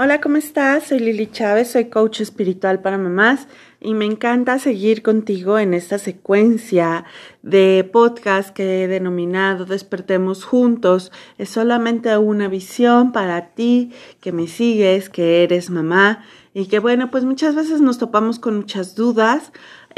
Hola, ¿cómo estás? Soy Lili Chávez, soy coach espiritual para mamás y me encanta seguir contigo en esta secuencia de podcast que he denominado Despertemos Juntos. Es solamente una visión para ti que me sigues, que eres mamá y que bueno, pues muchas veces nos topamos con muchas dudas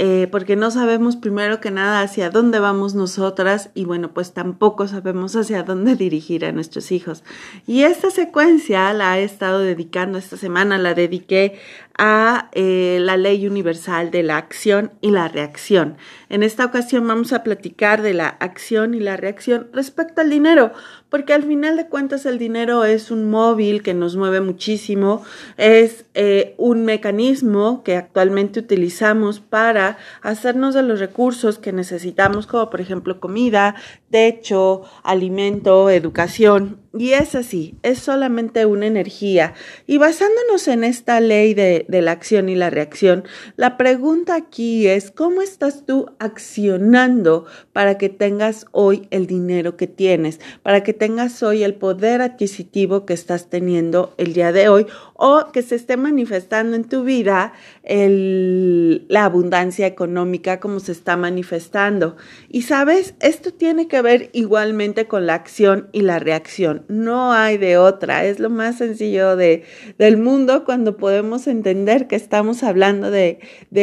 eh, porque no sabemos primero que nada hacia dónde vamos nosotras y bueno, pues tampoco sabemos hacia dónde dirigir a nuestros hijos. Y esta secuencia la he estado dedicando esta semana, la dediqué a eh, la ley universal de la acción y la reacción. En esta ocasión vamos a platicar de la acción y la reacción respecto al dinero, porque al final de cuentas el dinero es un móvil que nos mueve muchísimo, es eh, un mecanismo que actualmente utilizamos para hacernos de los recursos que necesitamos, como por ejemplo comida, techo, alimento, educación. Y es así, es solamente una energía. Y basándonos en esta ley de, de, la acción y la reacción, la pregunta aquí es, ¿cómo estás tú accionando para que tengas hoy el dinero que tienes? Para que tengas hoy el poder adquisitivo que estás teniendo el día de hoy o que se esté manifestando en tu vida la abundancia económica como se está manifestando. Y sabes, esto tiene que ver igualmente con la acción y la reacción. No hay de otra. Es lo más sencillo de, del mundo cuando podemos entender que estamos hablando de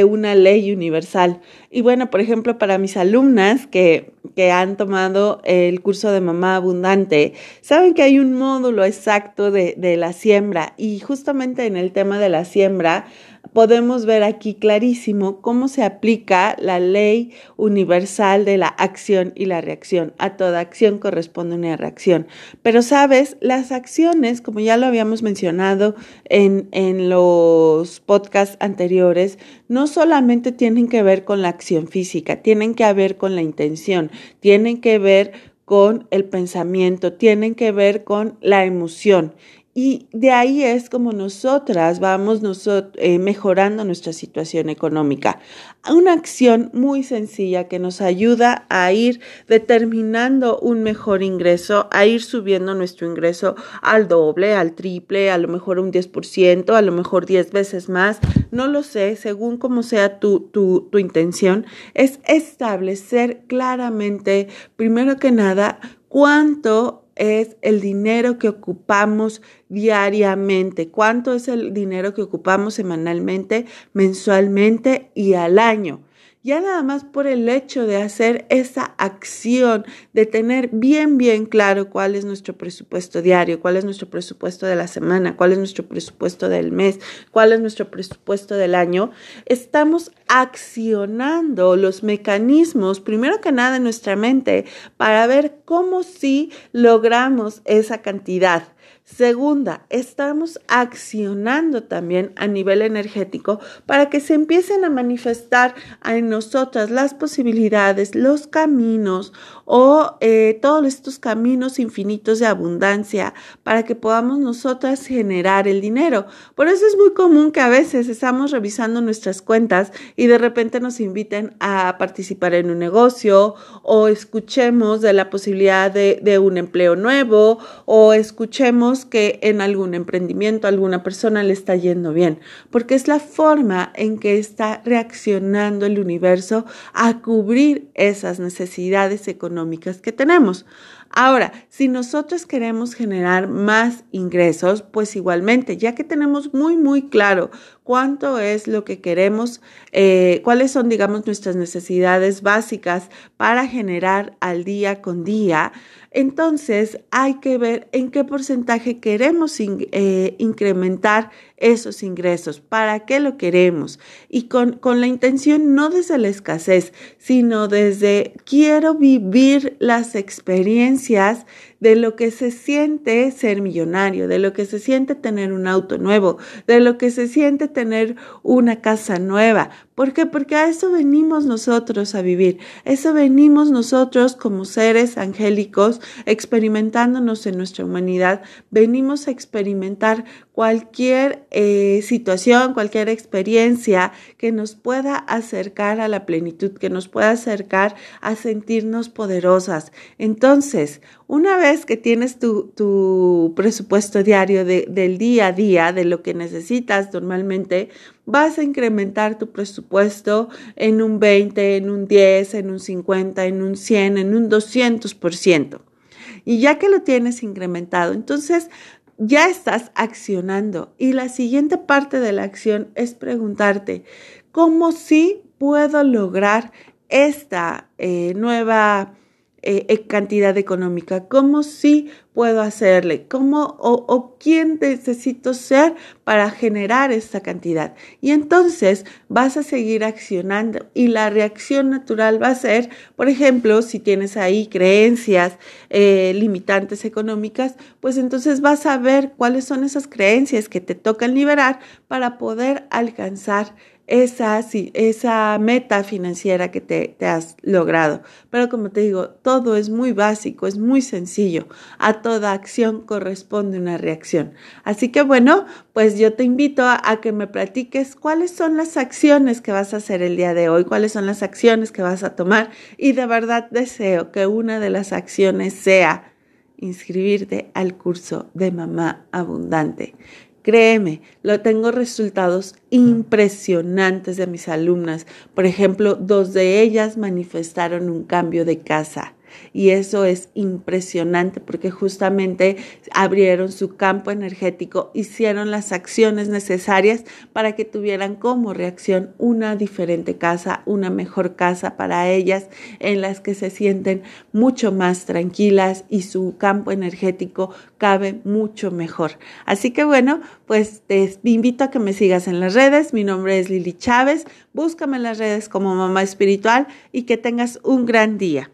una ley universal. Y bueno, por ejemplo, para mis alumnas que, que han tomado el curso de mamá abundante, saben que hay un módulo exacto de, de la siembra. Y justamente en el tema de la siembra, podemos ver aquí clarísimo cómo se aplica la ley universal de la acción y la reacción. A toda acción corresponde una reacción. Pero sabes, las acciones, como ya lo habíamos mencionado en, en los podcasts anteriores, no solamente tienen que ver con la acción física, tienen que ver con la intención, tienen que ver con el pensamiento, tienen que ver con la emoción. Y de ahí es como nosotras vamos eh, mejorando nuestra situación económica. Una acción muy sencilla que nos ayuda a ir determinando un mejor ingreso, a ir subiendo nuestro ingreso al doble, al triple, a lo mejor un 10%, a lo mejor 10 veces más, no lo sé, según como sea tu, tu, tu intención, es establecer claramente, primero que nada, cuánto es el dinero que ocupamos diariamente, cuánto es el dinero que ocupamos semanalmente, mensualmente y al año ya nada más por el hecho de hacer esa acción, de tener bien, bien claro cuál es nuestro presupuesto diario, cuál es nuestro presupuesto de la semana, cuál es nuestro presupuesto del mes, cuál es nuestro presupuesto del año, estamos accionando los mecanismos, primero que nada en nuestra mente, para ver cómo sí logramos esa cantidad. Segunda, estamos accionando también a nivel energético para que se empiecen a manifestar en nosotras las posibilidades, los caminos o eh, todos estos caminos infinitos de abundancia para que podamos nosotras generar el dinero. Por eso es muy común que a veces estamos revisando nuestras cuentas y de repente nos inviten a participar en un negocio o escuchemos de la posibilidad de, de un empleo nuevo o escuchemos que en algún emprendimiento alguna persona le está yendo bien, porque es la forma en que está reaccionando el universo a cubrir esas necesidades económicas que tenemos. Ahora, si nosotros queremos generar más ingresos, pues igualmente, ya que tenemos muy, muy claro cuánto es lo que queremos, eh, cuáles son, digamos, nuestras necesidades básicas para generar al día con día, entonces hay que ver en qué porcentaje queremos eh, incrementar esos ingresos, para qué lo queremos y con, con la intención no desde la escasez, sino desde quiero vivir las experiencias de lo que se siente ser millonario, de lo que se siente tener un auto nuevo, de lo que se siente tener una casa nueva. ¿Por qué? Porque a eso venimos nosotros a vivir. Eso venimos nosotros como seres angélicos experimentándonos en nuestra humanidad. Venimos a experimentar cualquier eh, situación, cualquier experiencia que nos pueda acercar a la plenitud, que nos pueda acercar a sentirnos poderosas. Entonces, Una vez que tienes tu, presupuesto diario del día a día, de lo que necesitas normalmente, vas a incrementar tu presupuesto en un 20, en un 10, en un 50, en un 100, en un 200%. Y ya que lo tienes incrementado, entonces ya estás accionando. Y la siguiente parte de la acción es preguntarte, ¿cómo sí puedo lograr esta eh, nueva eh, eh, cantidad económica, cómo sí puedo hacerle, cómo o, quién necesito ser para generar esta cantidad. Y entonces vas a seguir accionando y la reacción natural va a ser, por ejemplo, si tienes ahí creencias eh, limitantes económicas, pues entonces vas a ver cuáles son esas creencias que te tocan liberar para poder alcanzar esa, esa meta financiera que te, te, has logrado. Pero como te digo, todo es muy básico, es muy sencillo. A toda acción corresponde una reacción. Así que bueno, pues yo te invito a, a que me platiques cuáles son las acciones que vas a hacer el día de hoy, cuáles son las acciones que vas a tomar y de verdad deseo que una de las acciones sea inscribirte al curso de mamá abundante. Créeme, lo tengo resultados impresionantes de mis alumnas. Por ejemplo, dos de ellas manifestaron un cambio de casa. Y eso es impresionante porque justamente abrieron su campo energético, hicieron las acciones necesarias para que tuvieran como reacción una diferente casa, una mejor casa para ellas, en las que se sienten mucho más tranquilas y su campo energético cabe mucho mejor. Así que bueno, pues te invito a que me sigas en las redes. Mi nombre es Lili Chávez. Búscame en las redes como mamá espiritual y que tengas un gran día.